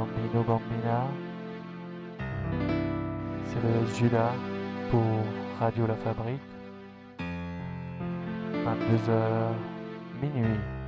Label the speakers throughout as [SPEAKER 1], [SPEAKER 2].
[SPEAKER 1] Bambino Bambina. C'est le Judas pour Radio La Fabrique. 22h minuit.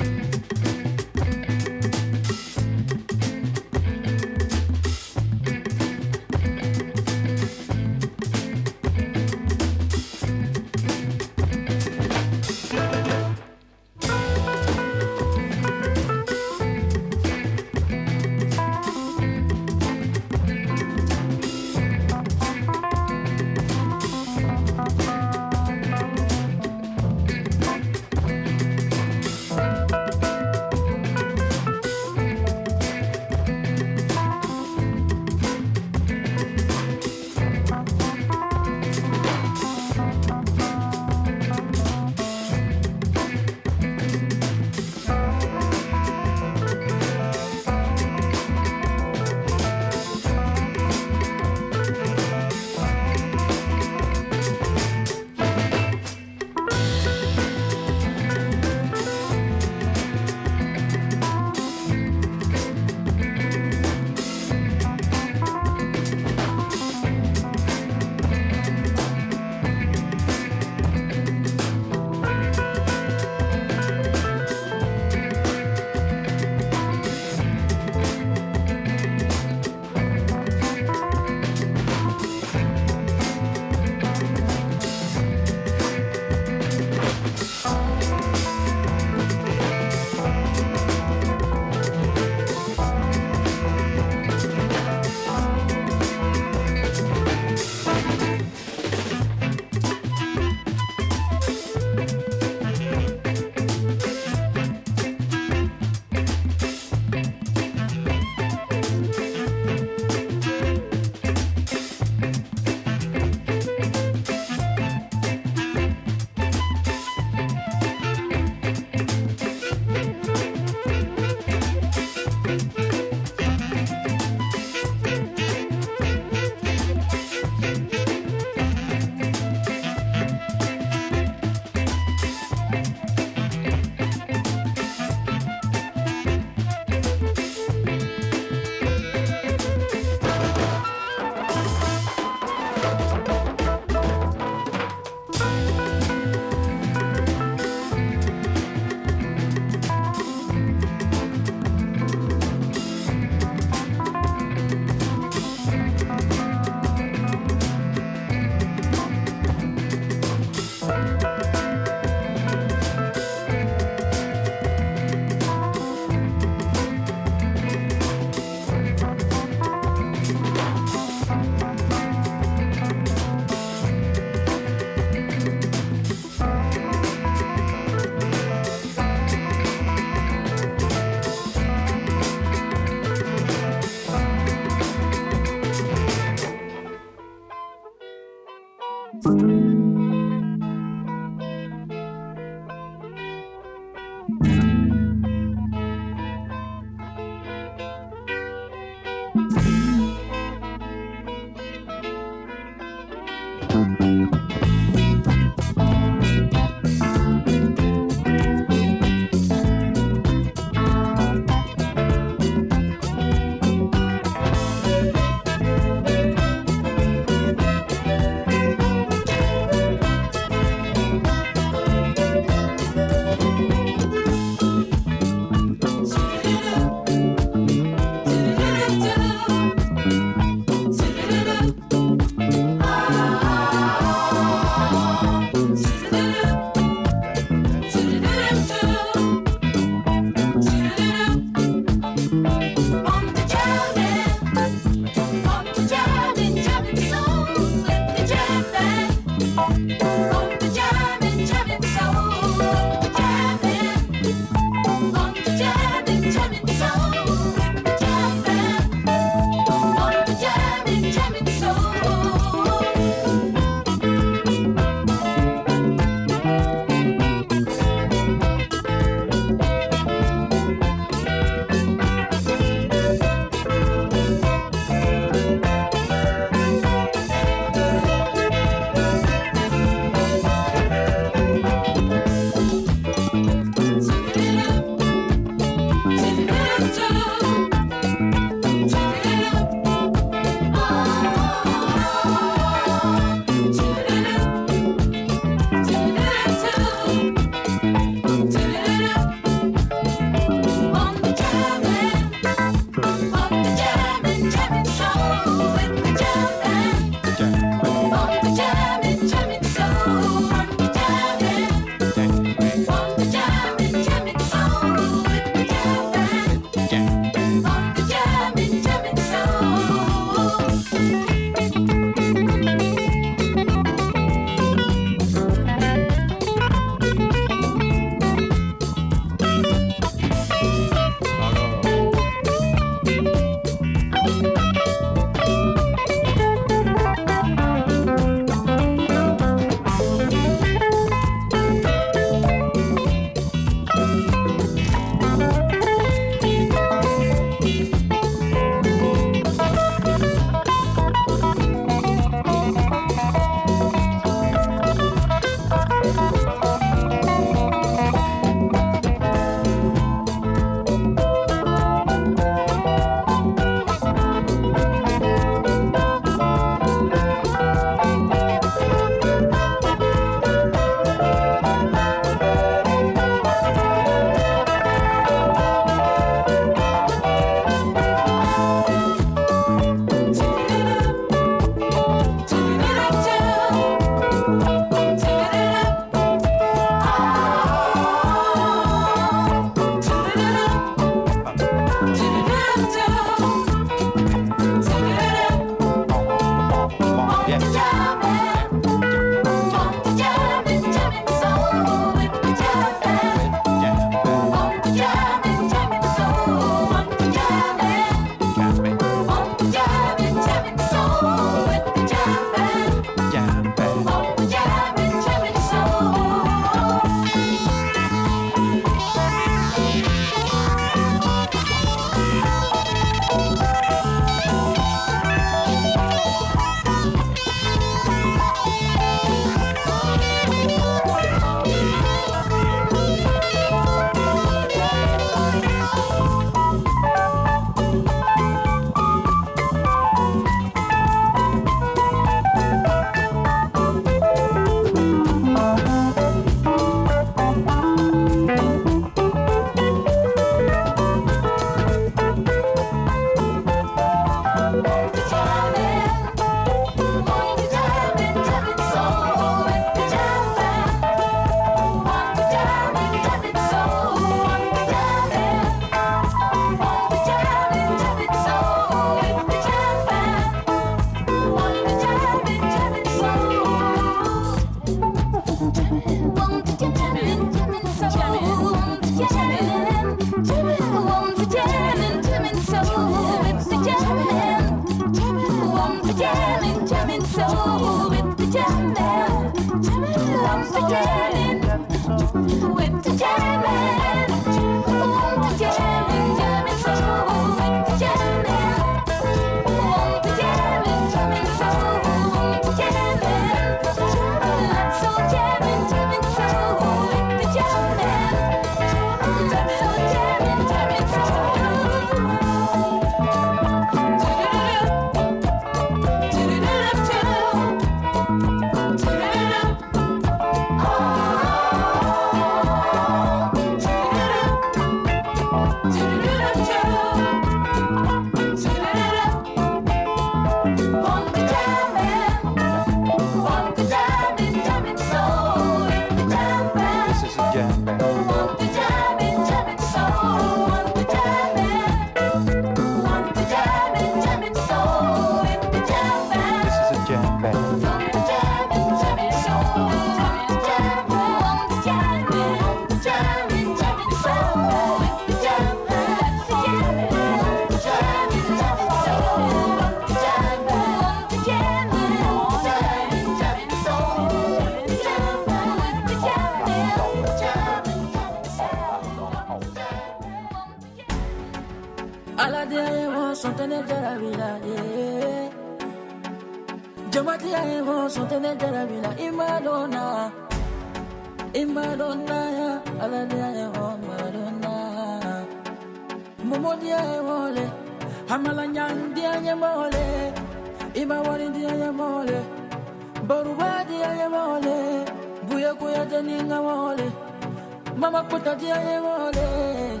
[SPEAKER 2] nasijaye bole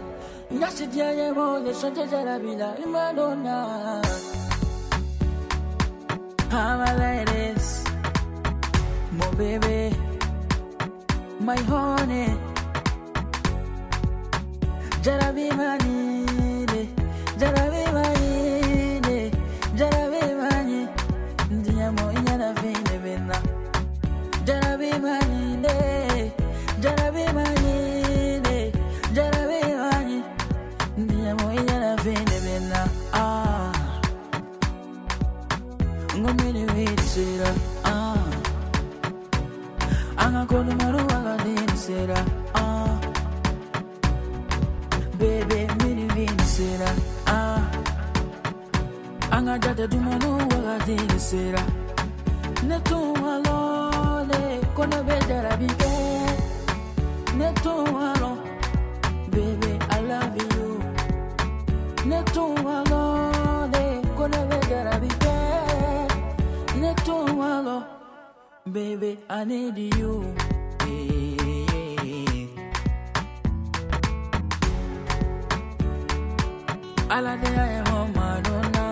[SPEAKER 2] nasijaye bole sote jarabila imalo angakona umaro wakandinisera uh. Ah. bebe minivinisera uh. Ah. angadada dumaro wakandinisera netumalole kono bejara bide. Netu walo, baby i love you Netu netumalole kono bedarabike netumalo baby, I need you. Yeah. All I day I am on Madonna.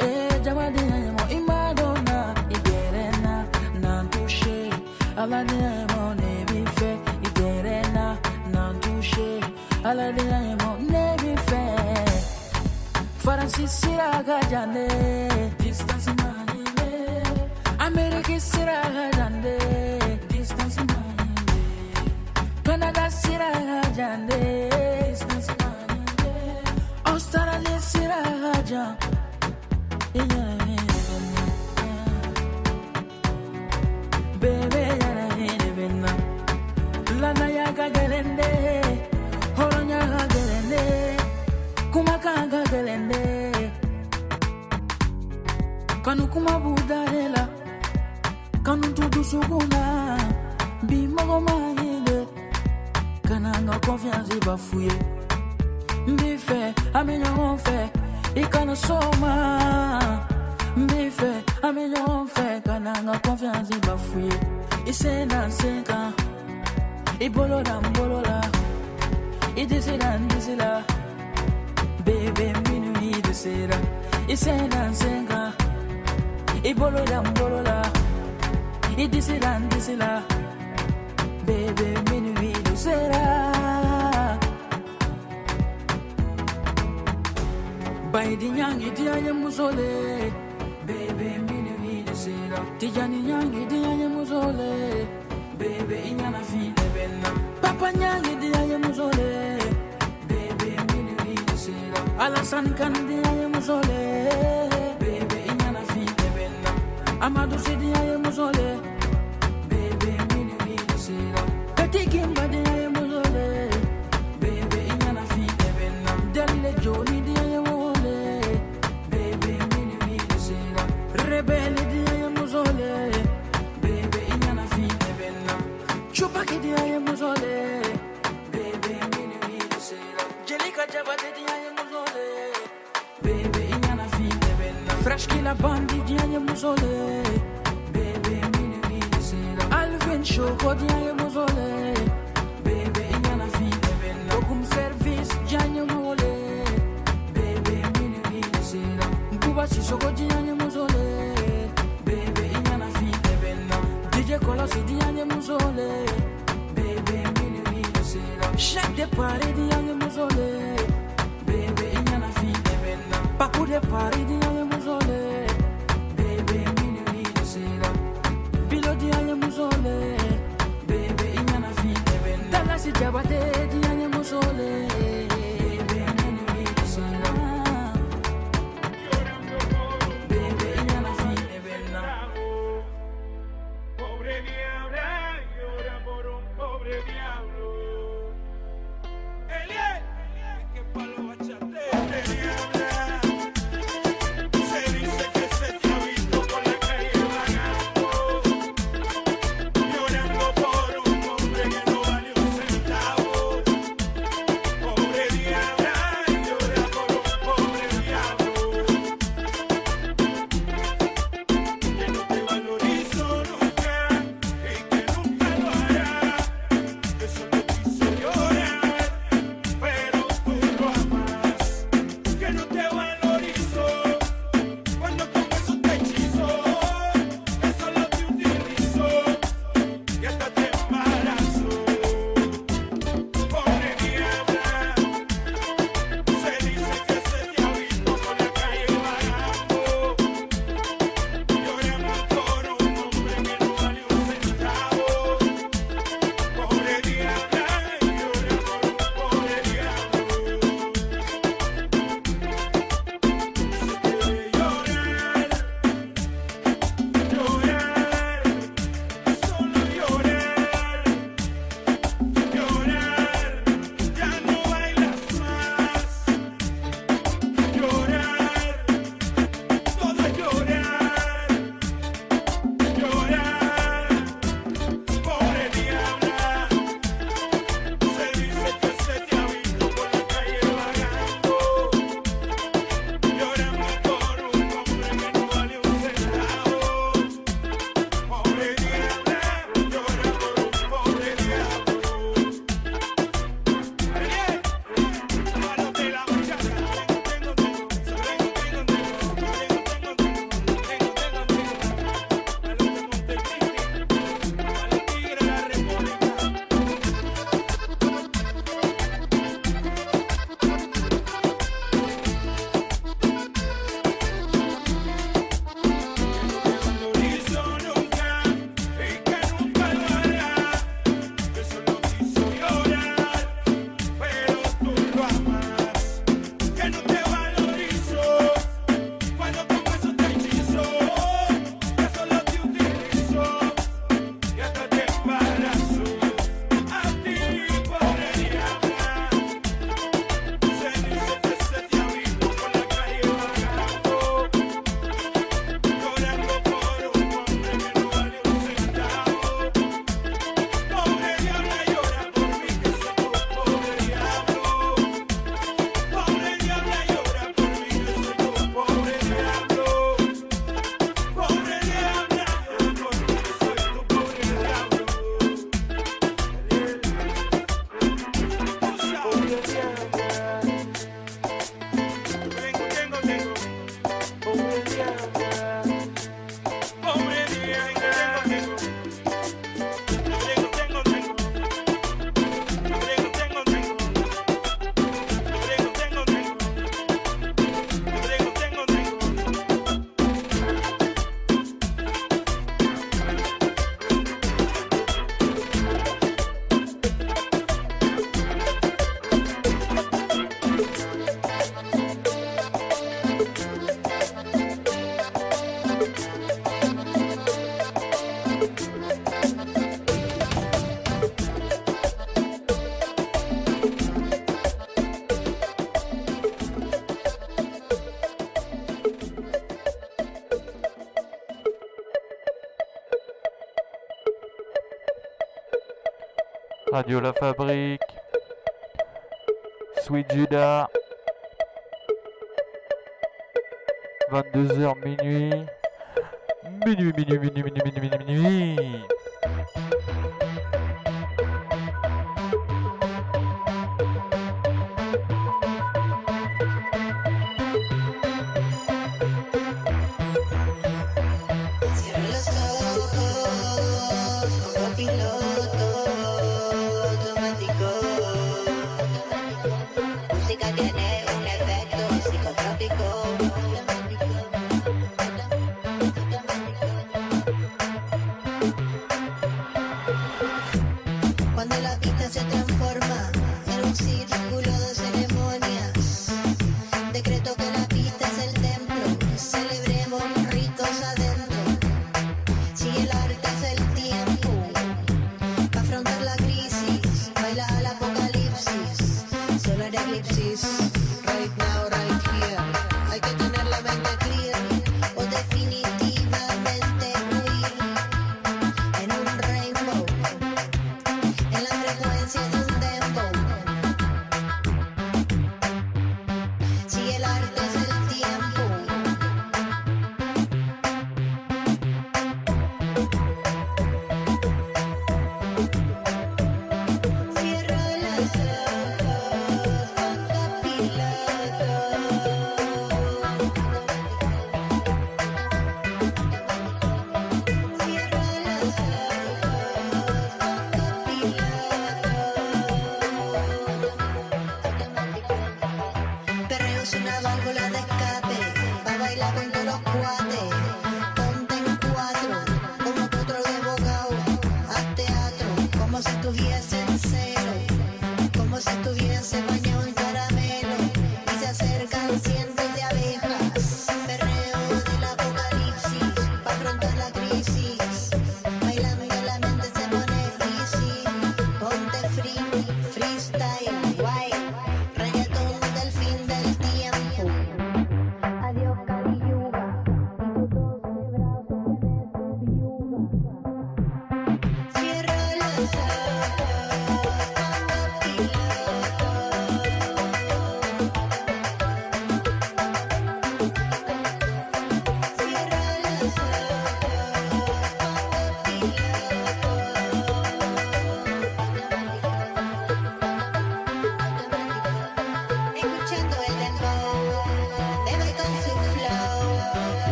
[SPEAKER 2] Eh, Jamadi I am on Madonna. Igerena, Nantushe. All I day I am on Ebife. Igerena, Nantushe. All I day I am on Ebife. Francis Siraga Jane. मेरे किस राह जांदे किस ना सुनांदे कना दा सिरा जांदे किस ना सुनांदे उस तरह ले सिरा जा yeah, yeah. Baby, yana hene bena Lana ya gagelende Horonya kuma budarela kanu tudu suguna bi mogo mahile kana nga confiance bafuye. Mbife amenyongo fe ikana soma. Mbife amenyongo fe kana nga confiance bafuye. Isena nsenka ibolola mbolola. Idisila ndisila bebe minu idisira Et d'ici là, d'ici là, bébé, minuit nous sera. Baidi nyangi dia ya musole, bébé, minuit nous sera. Tijani nyangi dia ya musole, bébé, inyana fille benna. Papa nyangi dia ya musole, bébé, minuit nous sera. Alasan kan dia ya musole. Amadou Sidi aye musole Bebe mini mini sera Kati kimba di aye musole Bebe inyana fi ebenna Delle joni di aye musole Bebe mini mini sera Rebele di aye musole Bebe inyana fi ebenna Chupaki di aye musole Bebe mini mini sera Jelika jabate di aye musole Bebe inyana fi ebenna Fresh kila bandi mausolée. Bébé, mine vine, c'est là. Alvin Chocodia, le mausolée. Bébé, il y fille, bébé, là. Service, Gianni Mole. Bébé, mine vine, c'est là. Mkuba, si Chocodia, le mausolée. Bébé, il y fille, bébé, là. DJ Colossi, Diane Mausolée. Bébé, mine c'est là. Chaque départ, Diane Mausolée. Bébé, il y fille, bébé, là. De Paris,
[SPEAKER 3] Diane sijabateji yanyemushole
[SPEAKER 4] Radio La Fabrique, Sweet Judas, 22h minuit, minuit, minuit, minuit, minuit, minuit, minuit. minuit.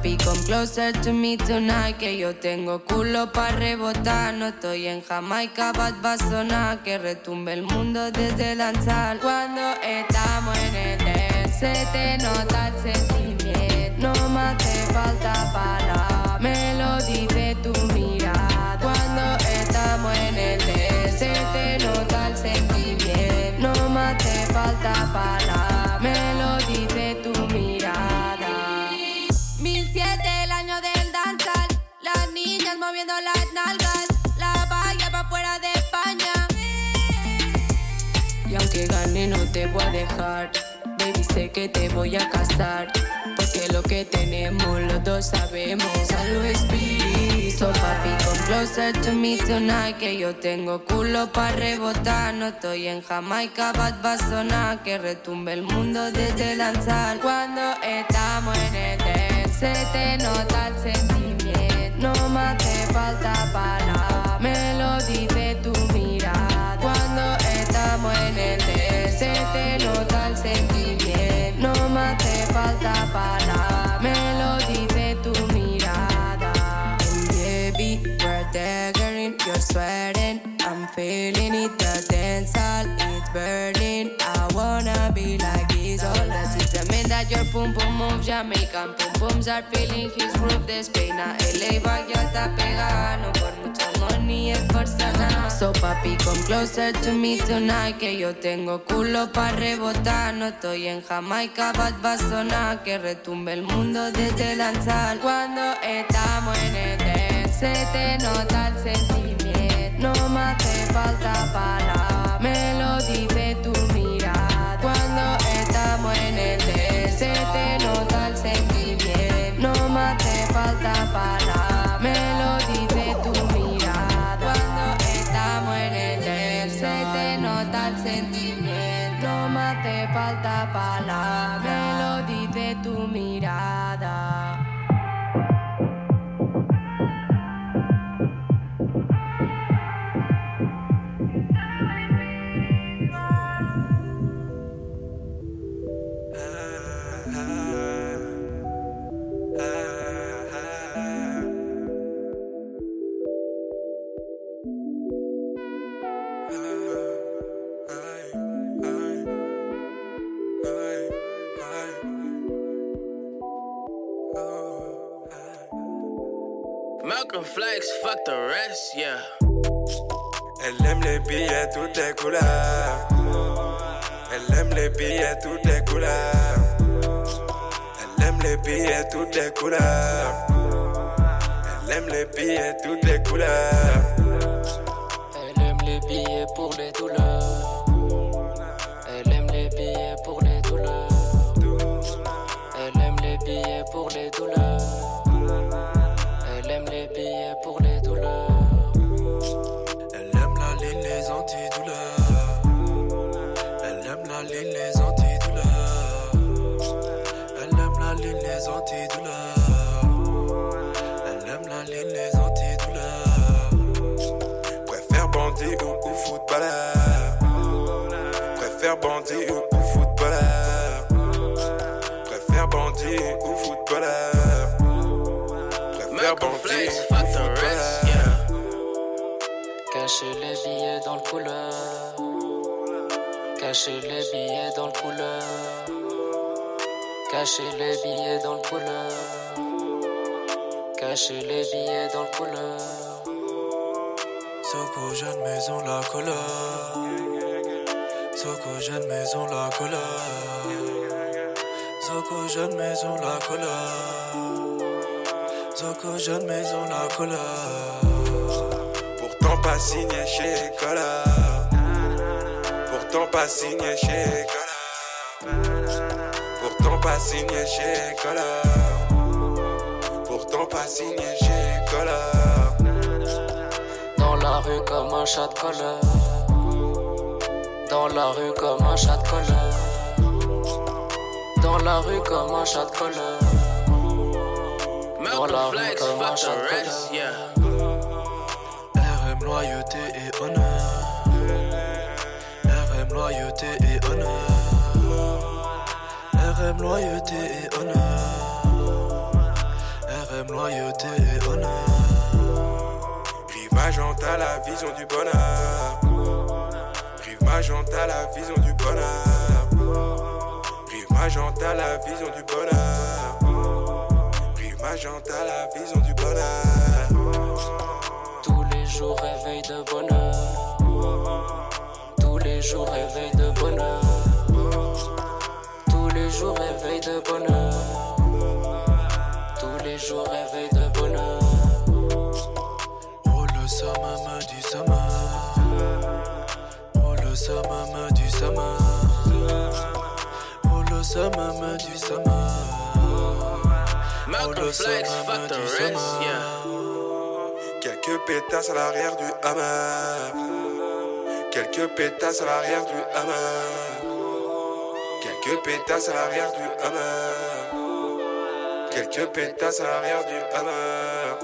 [SPEAKER 5] papi, come closer to me tonight Que yo tengo culo pa' rebotar. No estoy en Jamaica, bad va a sonar Que retumbe el mundo desde el anzal Cuando estamos en el dance Se te nota el sentimiento. No más te falta para Me lo dice tu mirada. Cuando estamos en el dance Se te nota el sentimiento. No más te falta para moviendo las nalgas, la valla pa' fuera de España. Y aunque gane no te voy a dejar. Baby sé que te voy a casar. Porque lo que tenemos los dos sabemos. Salud espíritu So papi come closer to me tonight. Que yo tengo culo pa' rebotar. No estoy en Jamaica, bad va Que retumbe el mundo desde lanzar Cuando estamos en el dance Se te nota el sentimiento No me hace falta palabra Me lo dice tu mirada. Cuando estamos en el dance Se te nota el sentimiento. No me hace falta palabra Me lo dice tu mirada. Baby, we're daggering You're sweating. I'm feeling it The dance is burning. I wanna be like your pum pum moves Jamaican pum pums are feeling his groove. Despeina LA va ya está pegada No por mucho money es por sanar So papi come closer to me tonight Que yo tengo culo pa' rebotar. No estoy en Jamaica, bad va sonar Que retumbe el mundo desde lanzar Cuando estamos en el dance Se te nota el sentimiento. No me hace falta palabra Me lo dice tu Se te nota el sentimiento. No me hace falta palabra Me lo dice tu mirada. Cuando estamos en el Se te nota el sentimiento. No me hace falta palabra
[SPEAKER 6] Flex, fuck the rest, yeah.
[SPEAKER 7] Elle aime les billets toutes les couleurs. Elle aime les billets toutes les couleurs. Elle aime les billets toutes les couleurs. Elle aime les billets toutes les couleurs.
[SPEAKER 8] Cacher les billets dans le couleur. Cacher les billets dans le couleur. Cacher les billets dans le couleur.
[SPEAKER 7] Soko jeune maison la couleur. Soko jeune maison la couleur. Soko jeune maison la couleur. Soko jeune maison la couleur. Pourtant pas signé chez Cola. Pourtant pas signé chez. Pourtant pas signé chez. Pourtant pas signé chez.
[SPEAKER 8] Dans la rue comme un chat de colère. Dans la rue comme un chat de colère. Dans la rue comme un chat de colère. Dans la rue comme un chat de colère.
[SPEAKER 7] RM, loyauté loyauté et honneur. RM, loyauté et honneur. RM, loyauté et honneur. Rive magenta, la vision du bonheur. Rive magenta, la vision du bonheur. Rive magenta, la vision du bonheur. Prix magenta, la vision du bonheur.
[SPEAKER 8] Tous les jours réveil de bonheur. Tous les jours réveil de bonheur. Tous les jours réveil de bonheur. Tous les jours réveil de bonheur.
[SPEAKER 7] Oh le samama du sama. Oh le samama du sama. Oh le samama du sama. Oh
[SPEAKER 6] Malcolm
[SPEAKER 7] le
[SPEAKER 6] Flex, fuck the rest, yeah.
[SPEAKER 7] Quelques pétasses à l'arrière du hammer. Quelques pétasses à l'arrière du hammer. Quelques pétasses à l'arrière du hammer. Quelques pétasses à l'arrière du hammer.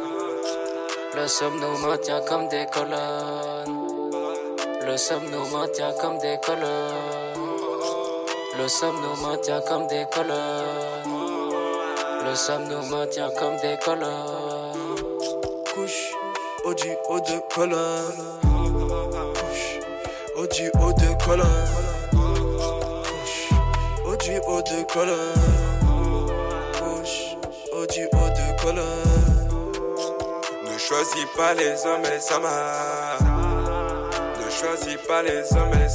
[SPEAKER 8] Le somme nous maintient comme des colonnes. Le somme nous maintient comme des colonnes. Le somme nous maintient comme des colonnes. Le somme nous maintient comme des colonnes.
[SPEAKER 7] Couche au du haut de colonne. Au du haut de colonne. Au du haut de colonne. Couche au du haut de colonne. Ne choisis pas les hommes et les. Ne choisis pas les hommes et les.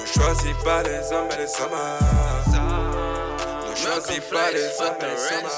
[SPEAKER 7] Ne choisis pas les hommes et les. Ne choisis pas les hommes et.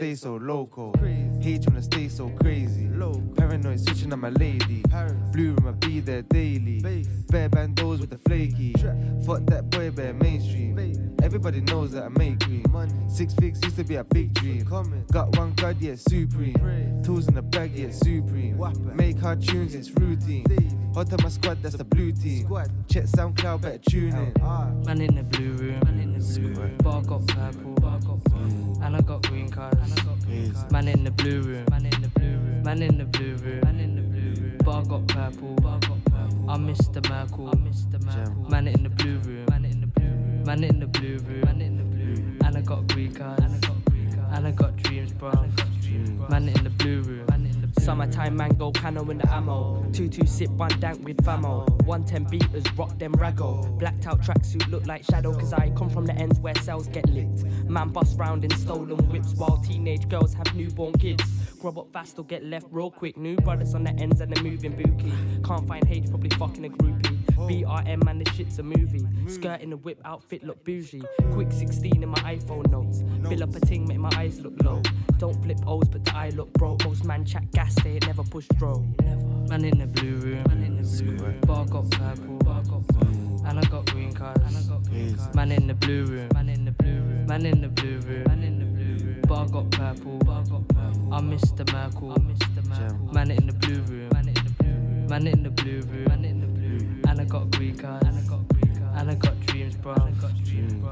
[SPEAKER 9] Stay so local. Hate when I stay so crazy. Paranoid switching on my lady. Blue room, I be there daily. Bare bandos with the flaky. Fuck that boy, bare mainstream. Everybody knows that I make green. Six figs used to be a big dream. Got one god, yeah, supreme. Tools in the bag, yeah, supreme. Make hard tunes, it's routine. Hot on my squad, that's the blue team. Check SoundCloud, better tune in.
[SPEAKER 10] Man in the blue room, man in the blue room. Bar bar got purple. Blue room, man in the blue room. Man in the blue room, man in the blue room. Bar got purple, bar got purple. I'm Mr. Merkel, I'm Mr. Merkel. Man in the blue room, man in the blue room. Man in the
[SPEAKER 11] Summertime mango, cano in the ammo. Two two sip, one dank with famo. 110 beaters, rock them raggo. Blacked out tracksuit look like shadow, cause I come from the ends where cells get licked. Man bust round in stolen whips while teenage girls have newborn kids. Grub up fast or get left real quick. New brothers on the ends and they're moving bookie. Can't find H, probably fucking a groupie. BRM, man, this shit's a movie. Skirt in the whip, outfit look bougie. Quick 16 in my iPhone notes. Bill up a ting, make my eyes look low. Don't flip O's, but the eye look broke. Most man chat gas, they ain't never push throw.
[SPEAKER 10] Man in the blue room, man in the blue room. Bar got purple, bar got purple. And I got green cards, and I got green cards. Man in the blue room, man in the blue room. Man in the blue room, man in the blue room. Bar got purple, bar got purple. I'm Mr. Merkel, I'm Mr. Merkel. Man in the blue room, man in the blue room. Man in the blue room, man in the blue room. And I got a green card. And I got dreams, bro.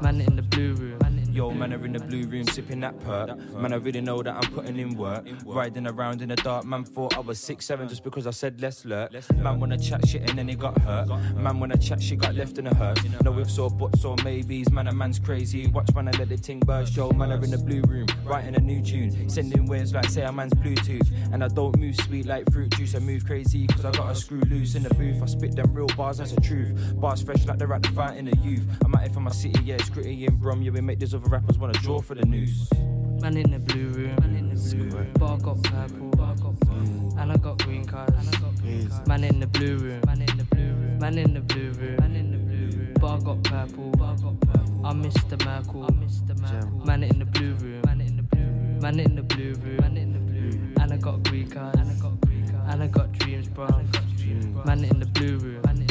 [SPEAKER 10] Man in the blue room.
[SPEAKER 12] Yo, man are in the blue room sipping that perk. Man, I really know that I'm putting in work. Riding around in the dark, man thought I was six seven just because I said less lurk. Man wanna chat shit and then he got hurt. Man wanna chat shit got left in a hearse. No ifs or buts or maybes. Man, a man's crazy. Watch man, I let the ting burst. Yo, man are in the blue room, writing a new tune, sending waves like say a man's Bluetooth. And I don't move sweet like fruit juice. I move crazy cause I got a screw loose in the booth. I spit them real bars, that's the truth. Bars fresh like they're at the fight in the youth. I'm at it for my city, yeah, it's gritty in Brum. Yeah, we make this other rappers wanna draw for the news.
[SPEAKER 10] Man in the blue room, man in the blue room. Bar got purple, bar got purple. And I got green cards, and I got green cards. Man in the blue room, man in the blue room. Man in the blue room, man in the blue room. Bar got purple, bar got purple. I'm Mr. Merkel, I'm Mr. Merkel. Man in the blue room, man in the blue room. Man in the blue room, man in the blue room. And I got green cards, and I got green cards. And I got dreams, bro. And I got dreams, bro. Man in the blue room, man in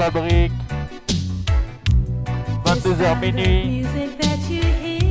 [SPEAKER 4] Fabrique. 22h minuit.
[SPEAKER 13] Music that you hear,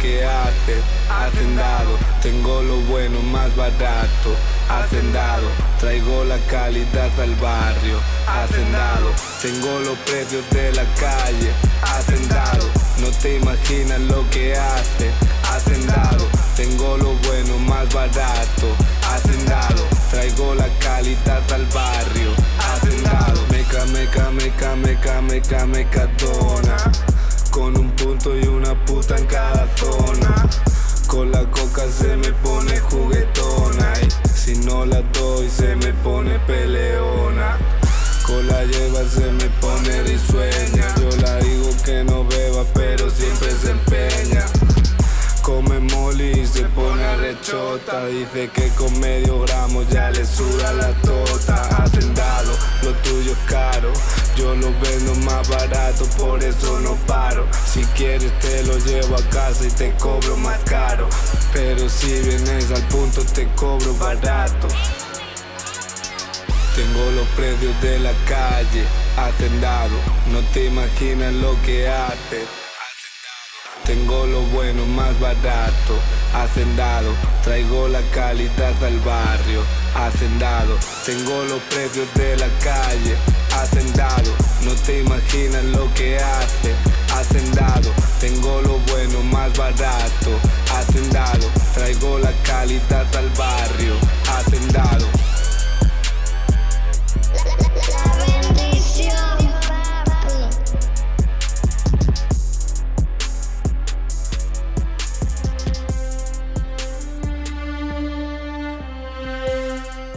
[SPEAKER 14] que
[SPEAKER 15] haces, hacendado. Tengo lo bueno más barato, hacendado. Traigo la calidad al barrio, hacendado. Tengo los precios de la calle, hacendado. No te imaginas lo que hace, hacendado. Tengo lo bueno más barato, hacendado. Traigo la calidad al barrio, hacendado. Meca, meca, meca, meca, meca, mecatona. Con un punto y una puta en cada zona. Con la coca se me pone juguetona y si no la doy se me pone peleona. Con la lleva se me pone risueña. Yo la digo que no beba, pero siempre se empeña. Come moli y se pone rechota. Dice que con medio gramo ya a casa y te cobro más caro. Pero si vienes al punto te cobro barato. Tengo los predios de la calle, atendado, no te imaginas lo que hace. Tengo lo bueno más barato, hacendado, traigo la calidad al barrio, hacendado, tengo los precios de la calle, hacendado, no te imaginas lo que hace. Hacendado, tengo lo bueno más barato. Hacendado, traigo la calidad al barrio. Hacendado.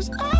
[SPEAKER 16] cause I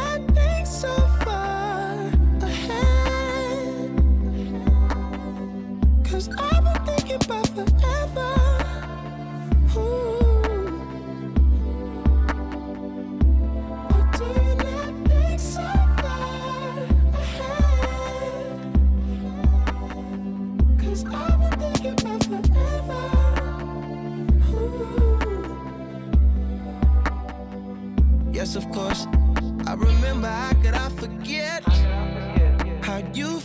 [SPEAKER 16] About forever. Ooh. Do you think so far ahead? Cause I've been thinking about forever. Yes, of course. I remember how could I forget how you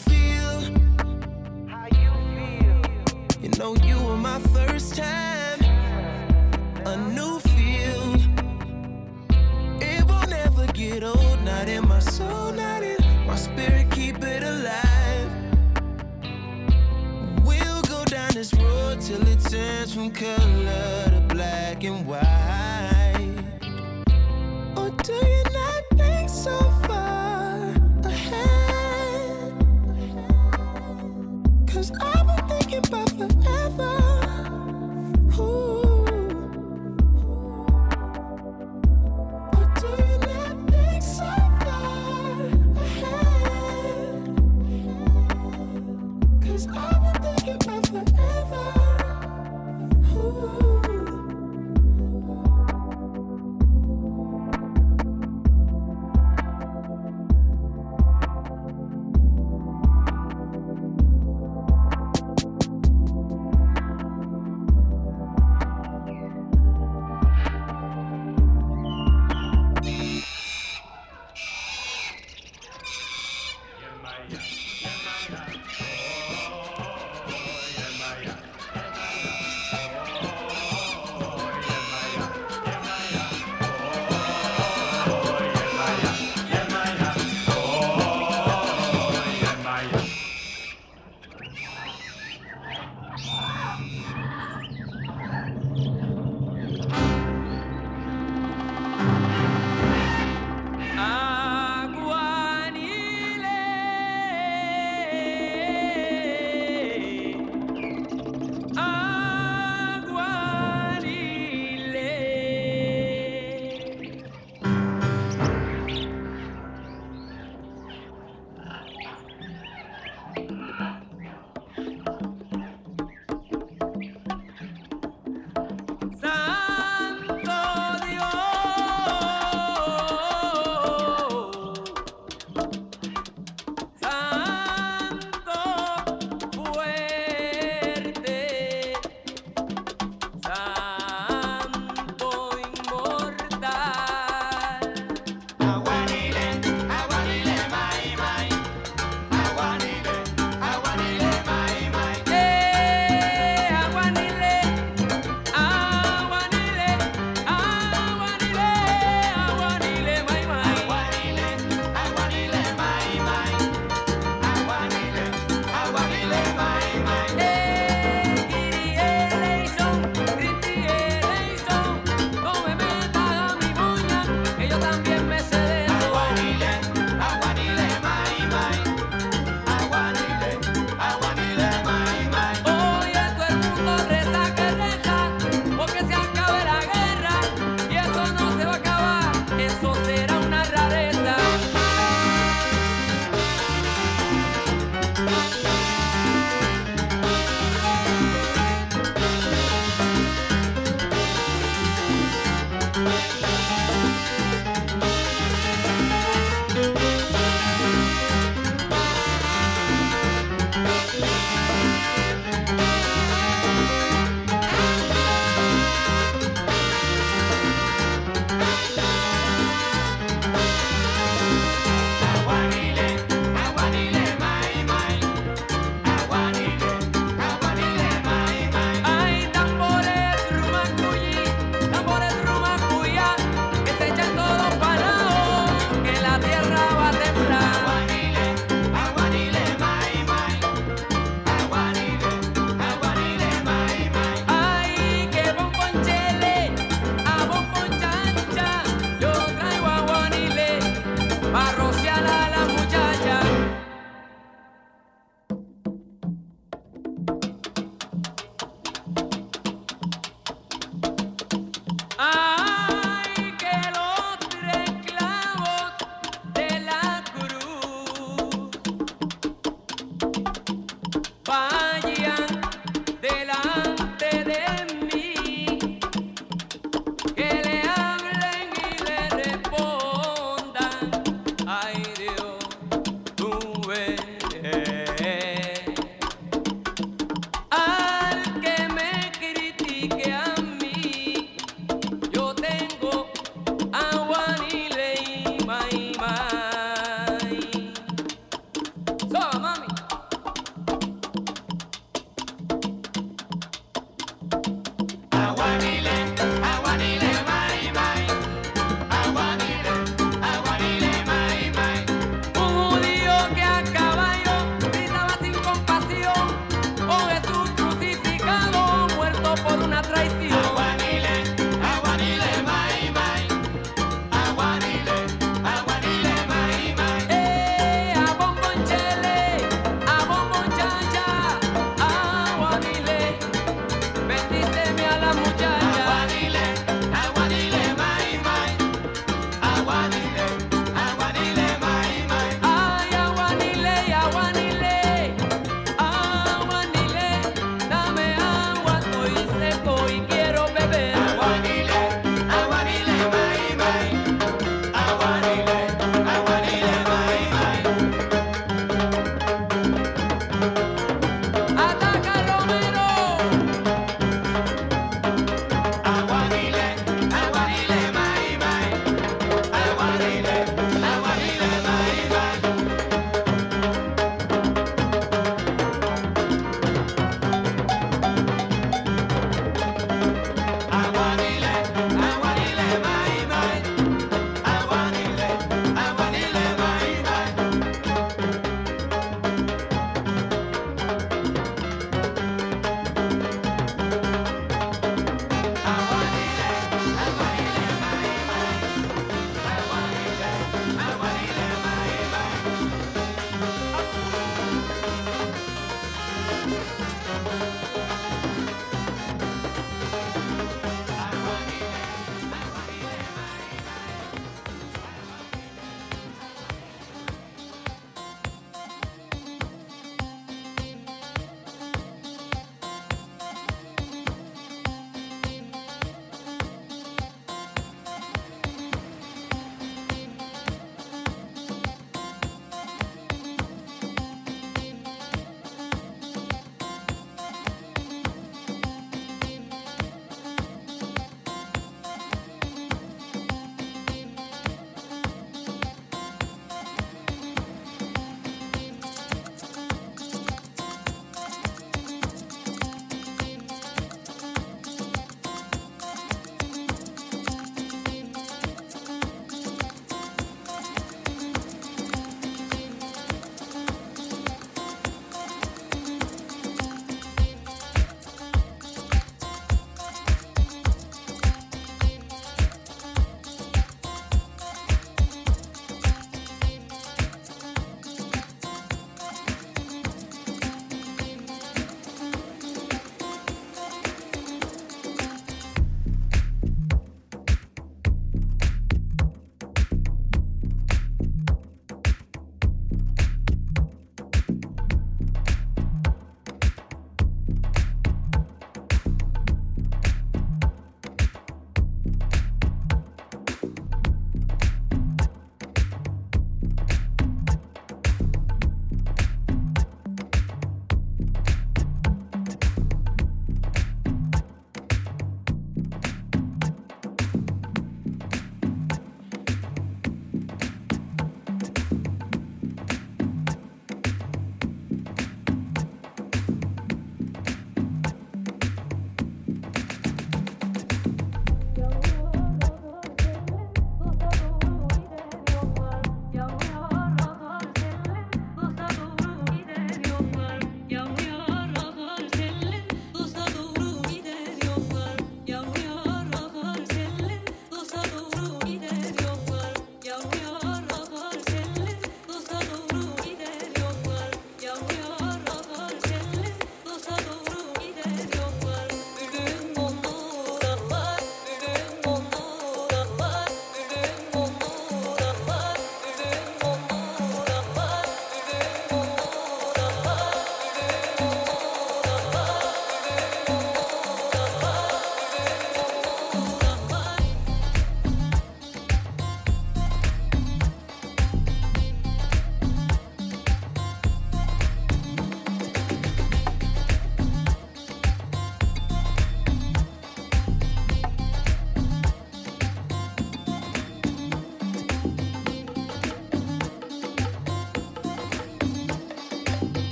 [SPEAKER 16] You know you were my first time, a new feel. It will never get old, not in my soul, not in my spirit. Keep it alive. We'll go down this road till it turns from color to black and white.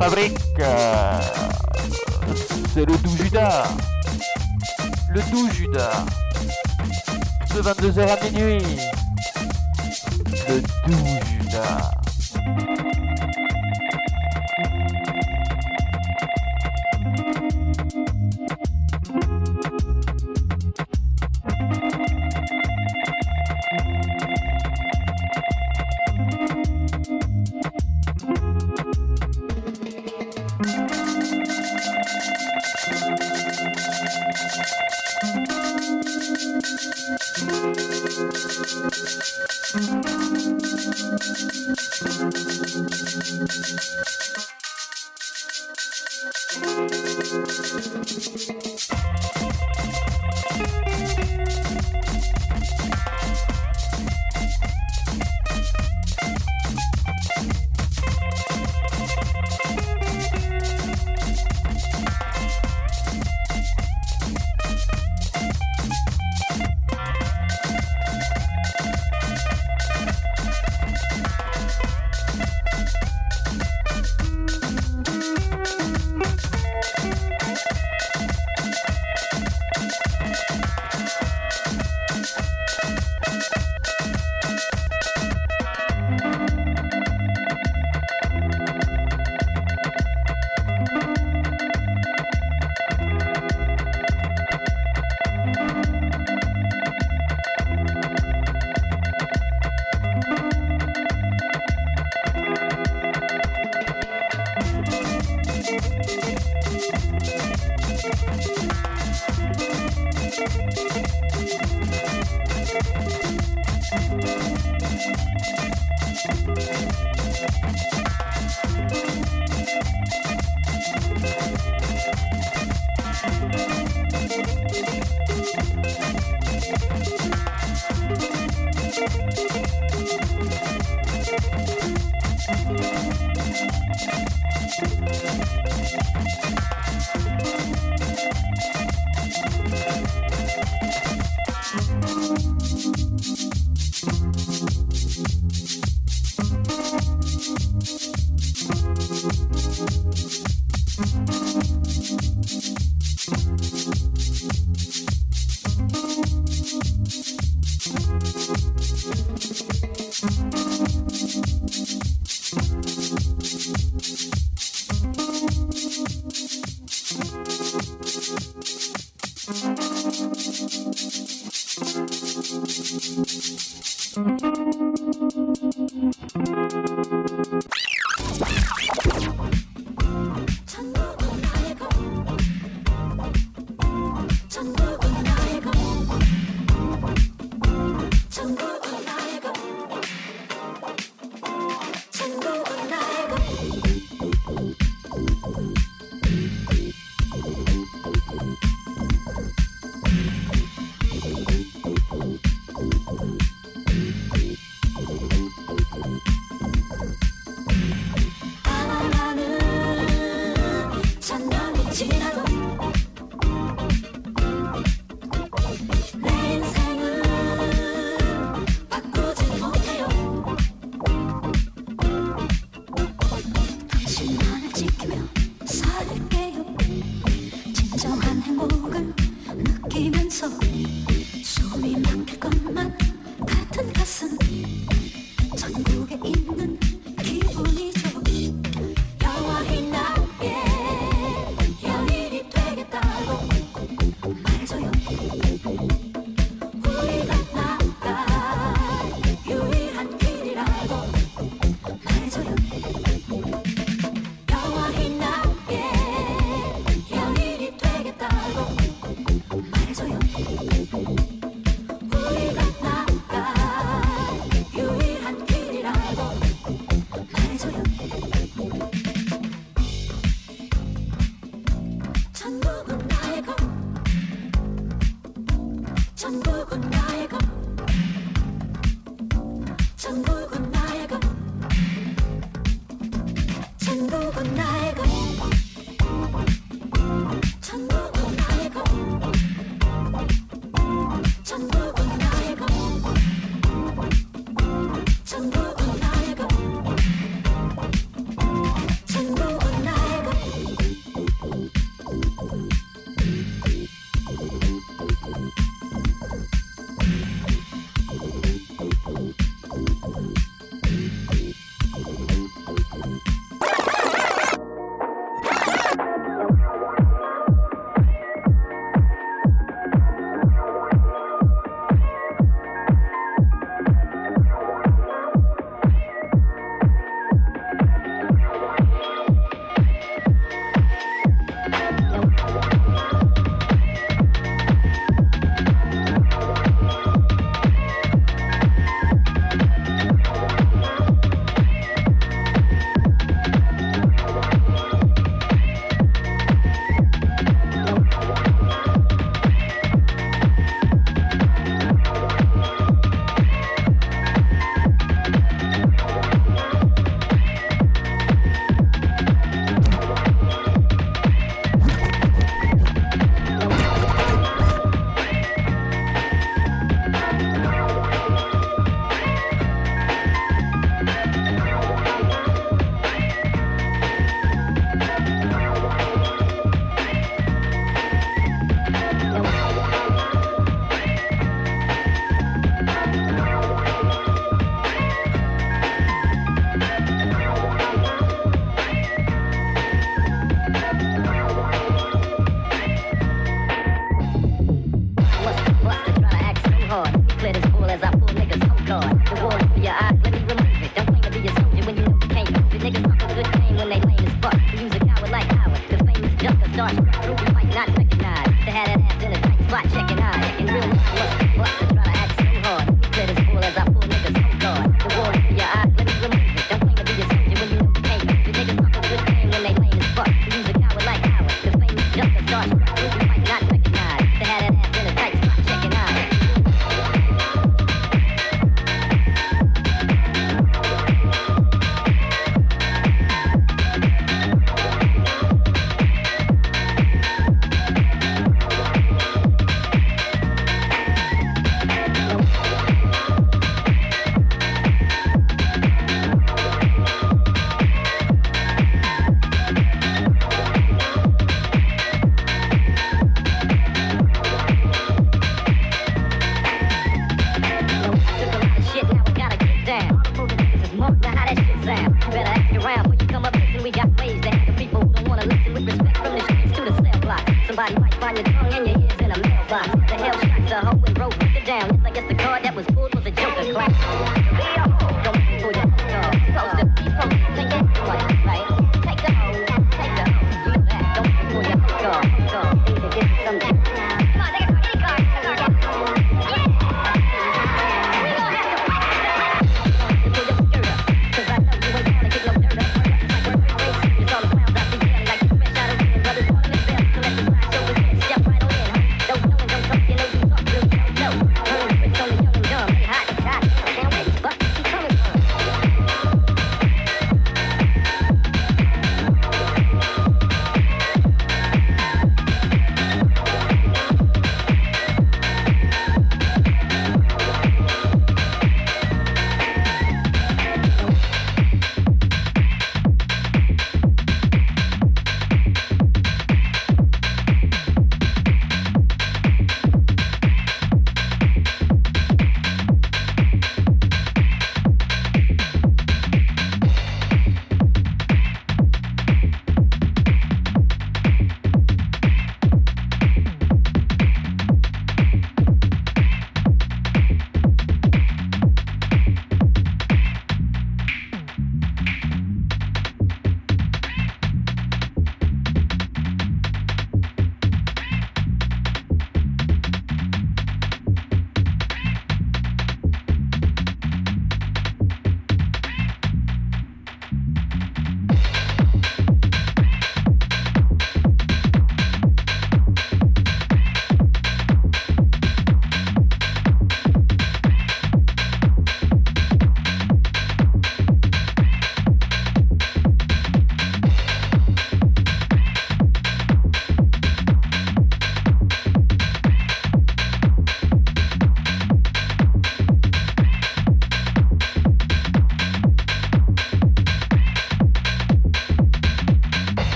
[SPEAKER 17] fabrique, euh, c'est le doux Judas. Le doux Judas. De 22h à minuit. Le
[SPEAKER 18] doux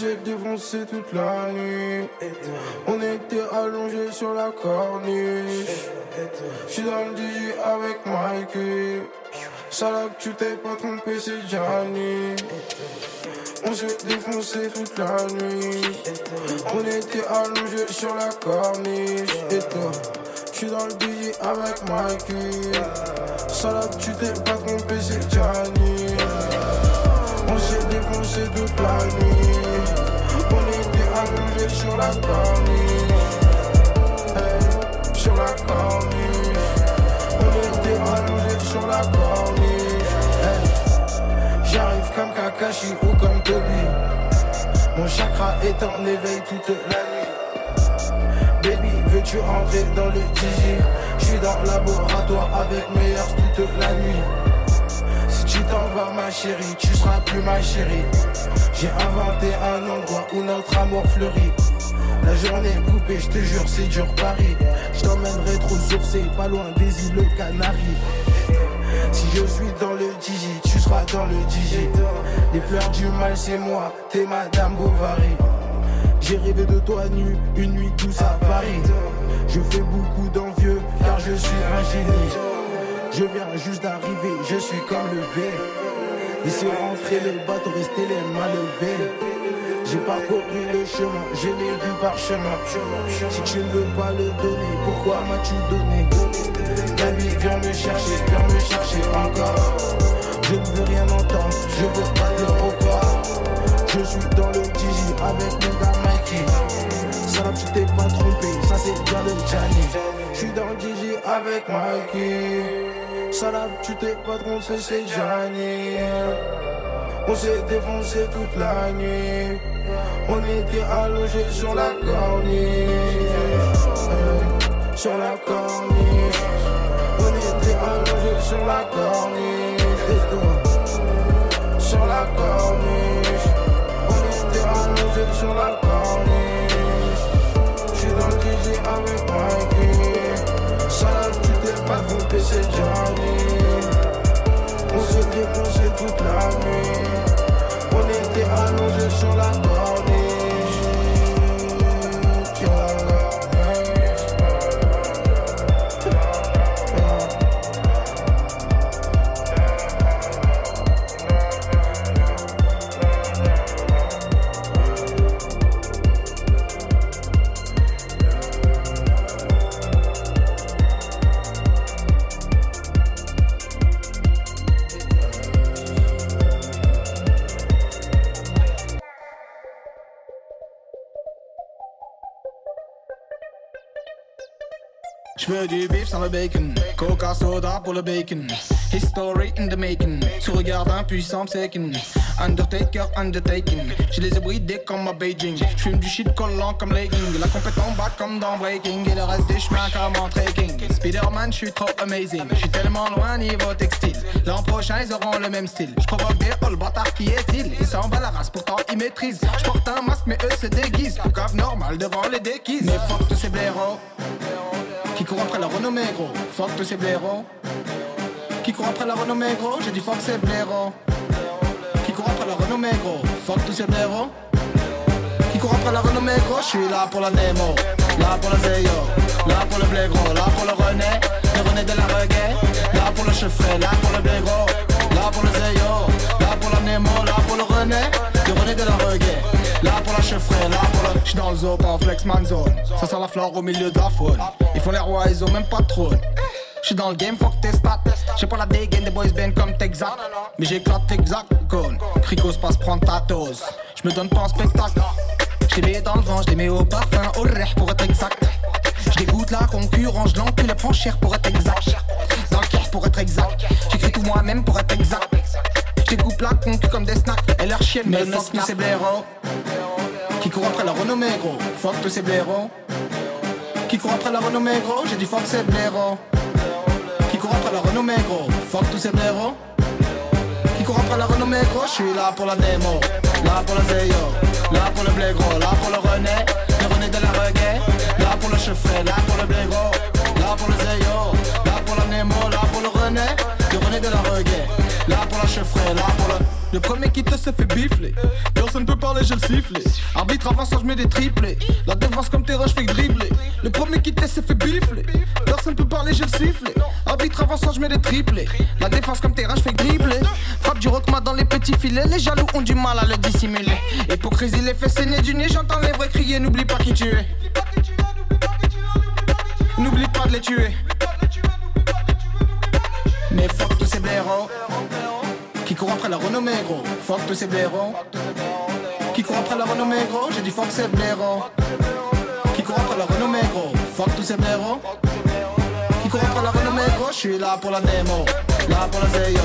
[SPEAKER 18] S'est défoncé toute la nuit. On était allongés sur la corniche. J'suis dans le DJ avec Mikey. Salade, tu t'es pas trompé, c'est Johnny. On s'est défoncé toute la nuit. On était allongés sur la corniche. Et toi, j'suis dans le DJ avec Mikey. Salade, tu t'es pas trompé, c'est Johnny. On s'est défoncé toute la nuit. On était allongés sur la corniche. Sur la corniche. On était allongés sur la corniche. J'arrive comme Kakashi ou comme Toby. Mon chakra est en éveil toute la nuit. Baby, veux-tu entrer dans le DJ J'suis dans le laboratoire avec mes heures toute la nuit. Ma chérie, tu seras plus ma chérie. J'ai inventé un endroit où notre amour fleurit. La journée est coupée, je te jure, c'est dur Paris. Je t'emmènerai trop sourcé, pas loin des îles Canaries. Si je suis dans le DJ, tu seras dans le DJ. Les fleurs du mal, c'est moi, t'es Madame Bovary. J'ai rêvé de toi nu, une nuit douce à Paris. Je fais beaucoup d'envieux, car je suis un génie. Je viens juste d'arriver, je suis comme le V. Laissez rentrer le bateau, restez les mains levées. J'ai parcouru le chemin, je l'ai vu par chemin. Si tu ne veux pas le donner, pourquoi m'as-tu donné? Gabi, viens me chercher, viens me chercher encore. Je ne veux rien entendre, je veux pas de repas. Je suis dans le DJ avec mon gars Mikey. Ça tu t'es pas trompé, ça c'est bien le Johnny. Je suis dans le DJ avec Mikey. Salade, tu t'es pas trompé, c'est Johnny. On s'est défoncé toute la nuit. On était allongés sur la corniche. Sur la corniche. On était allongés sur la corniche. Sur la corniche. On était allongés sur la corniche. J'suis dans le avec Mikey. Pas trompé, c'est Johnny. On s'est défoncé toute la nuit. On était allongés sur la corniche.
[SPEAKER 19] J'veux du beef sans le bacon, coca soda pour le bacon. History in the making, sous regard impuissant shaken. Undertaker, undertaking. J'ai les hybridés comme à Beijing. J'fume du shit collant comme legging. La compétence bat comme dans Breaking. Et le reste des chemins comme en trekking. Spider-Man, j'suis trop amazing. J'suis tellement loin niveau textile. L'an prochain, ils auront le même style. J'provoque des halls, bâtard qui est-il? Ils s'en bat la race, pourtant ils maîtrisent. J'porte un masque, mais eux se déguisent. Poucave normal devant les déquises. Mais fuck tous ces blaireaux. Qui court après la renommée gros. Fuck tous ces blaireaux. Qui court après la renommée gros. J'ai dit fuck ces blaireaux. Qui court après la renommée gros. Fuck tous ces blaireaux. Qui court après la renommée gros. Je suis là pour la Nemo Là pour la Zeyo. Là pour le blé gros. Là pour le René. Le René de la reggae. Là pour le chevré Là pour le blé gros. Là pour le Zeyo. Là pour la Nemo. Là pour le René. Le René de la reggae Là pour la chevrée, là pour le. J'suis dans le zoo, pas en flexman zone. Ça sent la flore au milieu de la faune. Ils font les rois, ils ont même pas de trône. J'suis dans le game, fuck tes stats. J'ai pas la dégaine des boys band comme Texac. Mais j'éclate Texacone. Crico se passe prendre ta dose. J'me donne pas en spectacle. J'les mets dans le vent, j'les mets au parfum, au rech pour être exact. J'dégoûte la concurrence, j'l'encule, elle prend cher pour être exact. Dans le pour être exact. J'écris tout moi-même pour être exact. J'découpe la concu comme des snacks. Et leur chienne, mais fuck tous ces blaireaux. Qui court après la renommée gros. Fuck tous ces blaireaux. Qui court après la renommée gros. J'ai dit fuck ces blaireaux. Qui court après la renommée gros. Fuck tous ces blaireaux. Qui court après la renommée gros. Je suis là pour la démo. Là pour la Zeyo Là pour le blé gros Là pour le René. Le René de la reggae. Pour le chevreuil, là pour le gros. Là pour le Zeyo, là pour la Nemo, là pour le René. Le René de la reggae. Là pour la chevreuil, là pour le. Le premier qui te se fait bifler. Personne peut parler, je le siffler. Arbitre avançant, je mets des triplés. La défense comme terrain, je fais dribbler. Le premier qui te se fait bifler. Personne peut parler, je le siffler. Arbitre avançant, je mets des triplés. La défense comme terrain, je fais dribbler. Frappe du rockma dans les petits filets. Les jaloux ont du mal à le dissimuler. Hypocrisie, les fait saigner du nez. J'entends les vrais crier. N'oublie pas qui tu es. N'oublie pas de les tuer. Mais fuck tous ces blaireaux. Qui courent après la renommée gros. Fuck tous ces blaireaux. Qui courent après la renommée gros. J'ai dit fuck ces blaireaux. Qui courent après la renommée gros. Fuck tous ces blaireaux. Qui courent après la renommée gros. Je suis là pour la démo, là pour la Zeyo,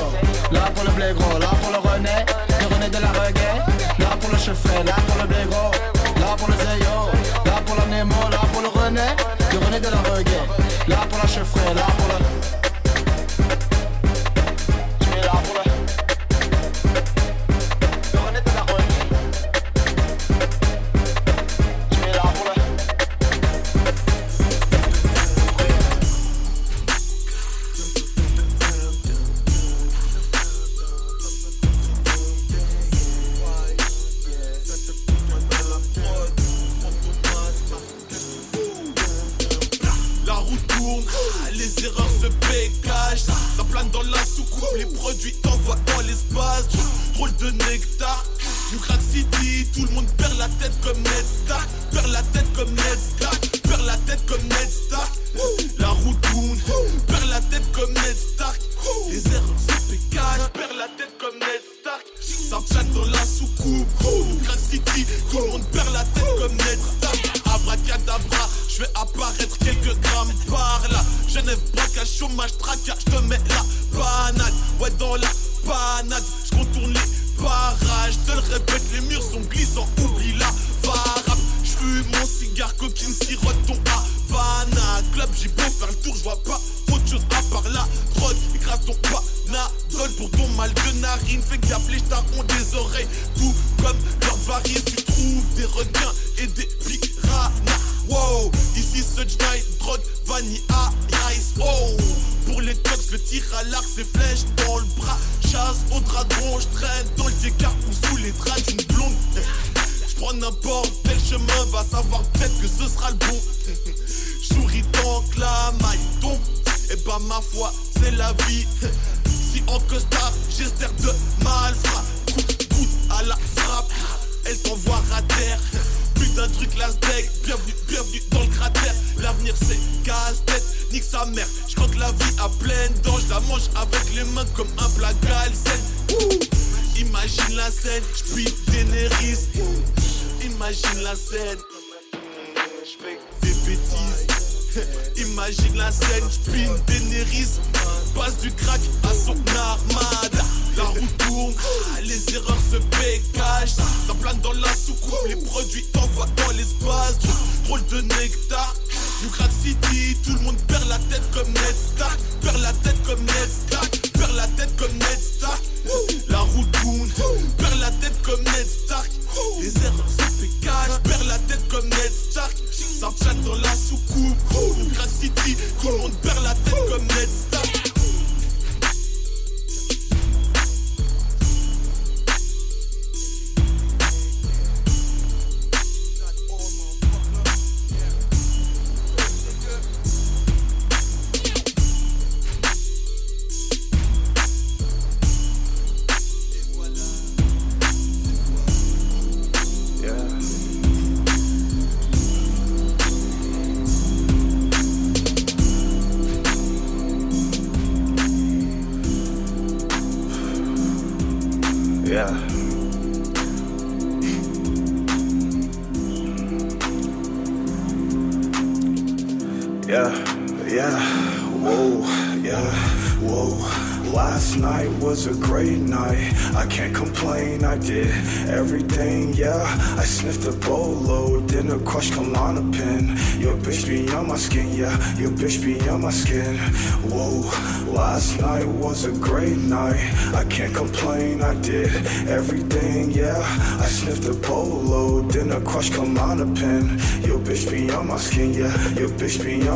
[SPEAKER 19] là pour le blé gros, là pour le René, le René de la reggae, là pour le chevreuil, là pour le blé là pour le Zeyo, la là pour le René, le René de la reggae, là pour la chevreuil, là pour suis là pour le de
[SPEAKER 20] nectar, du crack city, tout le monde perd la tête comme Ned Stark. Perd la tête comme Ned Stark, perd la tête comme Ned Stark.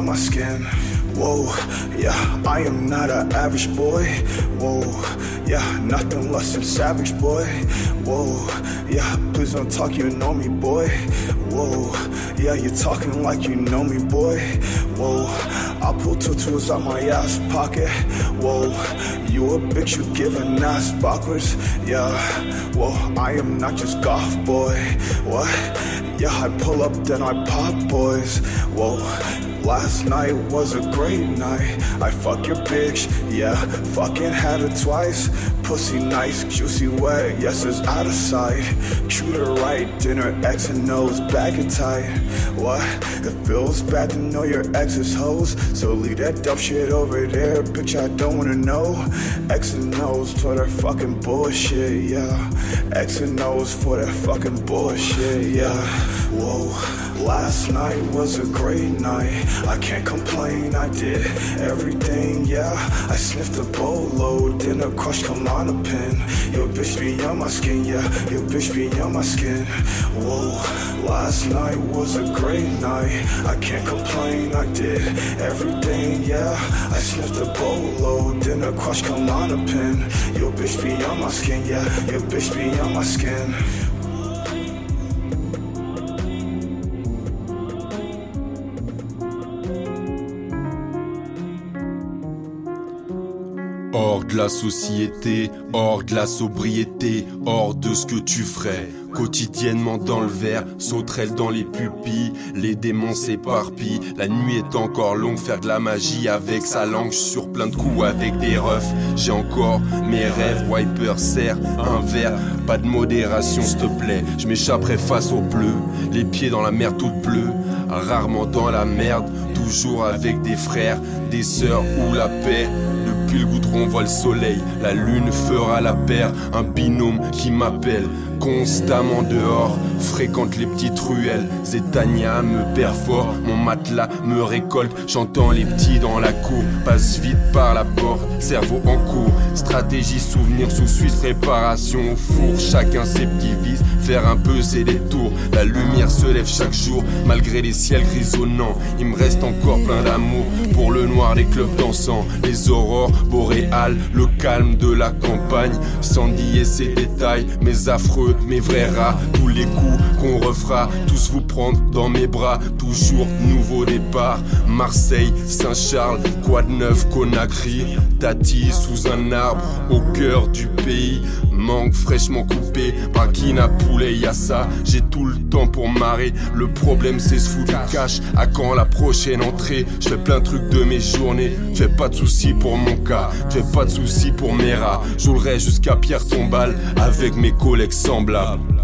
[SPEAKER 21] My skin. Whoa, yeah, I am not an average boy. Whoa, yeah, nothing less than savage boy. Whoa, yeah, please don't talk, you know me, boy. Whoa, yeah, you're talking like you know me, boy. Whoa, I pull tutus out my ass pocket. Whoa, you a bitch, you giving ass backwards. Yeah, whoa, I am not just golf boy. What? Yeah, I pull up, then I pop boys. Whoa, last night was a great night. I fuck your bitch, yeah, fucking had it twice. Pussy nice, juicy wet, yes, it's out of sight. Treat her right, dinner, X and nose, bag it tight. What? It feels bad to know your ex is hoes, so leave that dumb shit over there, bitch. I don't wanna know. X and O's for that fucking bullshit, yeah. X and O's for that fucking bullshit, yeah. Whoa. Last night was a great night. I can't complain, I did everything, yeah. I sniffed a bolo, didn't crush Kalana pin. Your bitch be on my skin, yeah. Your bitch be on my skin. Whoa, last night was a great night. I can't complain, I did everything, yeah. I sniffed a bolo, didn't crush Kalana pin. Your bitch be on my skin, yeah. Your bitch be on my skin.
[SPEAKER 22] De la société, hors de la sobriété, hors de ce que tu ferais. Quotidiennement dans le verre, sauterelle dans les pupilles, les démons s'éparpillent. La nuit est encore longue, faire de la magie avec sa langue sur plein de coups avec des refs. J'ai encore mes rêves, wiper serre un verre, pas de modération s'il te plaît. Je m'échapperai face au bleu, les pieds dans la mer toute bleue, rarement dans la merde, toujours avec des frères, des sœurs ou la paix. Depuis le goudron voit le soleil, la lune fera la paire, un binôme qui m'appelle constamment dehors, fréquente les petites ruelles. Zetania me perfore, mon matelas me récolte, j'entends les petits dans la cour, passe vite par la porte, cerveau en cours, stratégie, souvenir sous Suisse, préparation au four, chacun ses petits vices, faire un peu ses détours, la lumière se lève chaque jour, malgré les ciels grisonnants, il me reste encore plein d'amour pour le noir, les clubs dansants, les aurores boréales, le calme de la campagne, sans nier ses détails, mes affreux mes vrais rats, tous les coups qu'on refera, tous vous prendre dans mes bras, toujours nouveau départ. Marseille, Saint-Charles, quoi de neuf, Conakry, Tati sous un arbre, au cœur du pays, mangue fraîchement coupé, Bakina poulet, y'a ça, j'ai tout le temps pour marrer. Le problème c'est se foutre cash, à quand la prochaine entrée? Je fais plein de trucs de mes journées, fais pas de soucis pour mon cas, fais pas de soucis pour mes rats. J'oulerai jusqu'à Pierre Tombal avec mes collègues semblables.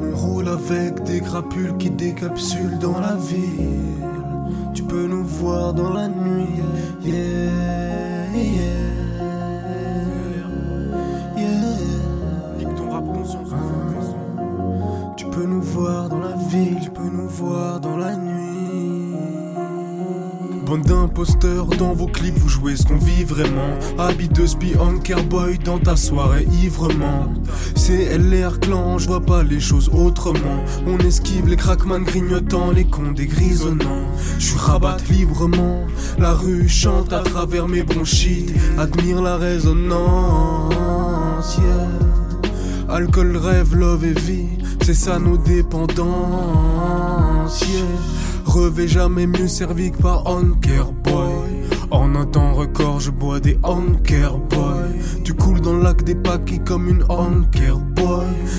[SPEAKER 21] On roule avec des crapules qui décapsulent dans la ville. Tu peux nous voir dans la nuit. Yeah. Peux nous voir dans la ville, tu peux nous voir dans la nuit. Bande d'imposteurs dans vos clips, vous jouez ce qu'on vit vraiment. Habit de spi anchor boy dans ta soirée ivrement. C'est LR clan, je vois pas les choses autrement. On esquive les crackman grignotants, les cons dégrisonnants. Je suis rabatte librement, la rue chante à travers mes bronchites. Admire la résonance, yeah. Alcool, rêve, love et vie, c'est ça nos dépendances, yeah. Revais jamais mieux servi que par Anker Boy. En un temps record, je bois des Anker Boy. Tu coules dans le lac des paquets comme une Anker Boy.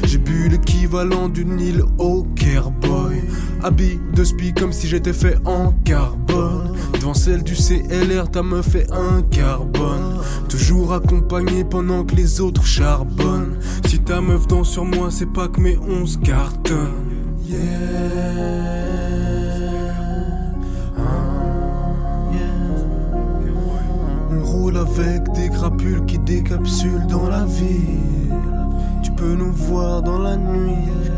[SPEAKER 21] J'ai bu l'équivalent d'une île au Kerboy. Habit de spi comme si j'étais fait en carbone. Devant celle du CLR, ta meuf fait un carbone. Toujours accompagné pendant que les autres charbonnent. Si ta meuf danse sur moi, c'est pas que mes 11 cartonnent. Yeah.
[SPEAKER 23] On roule avec des crapules qui décapsulent dans la ville. Tu peux nous voir dans la nuit.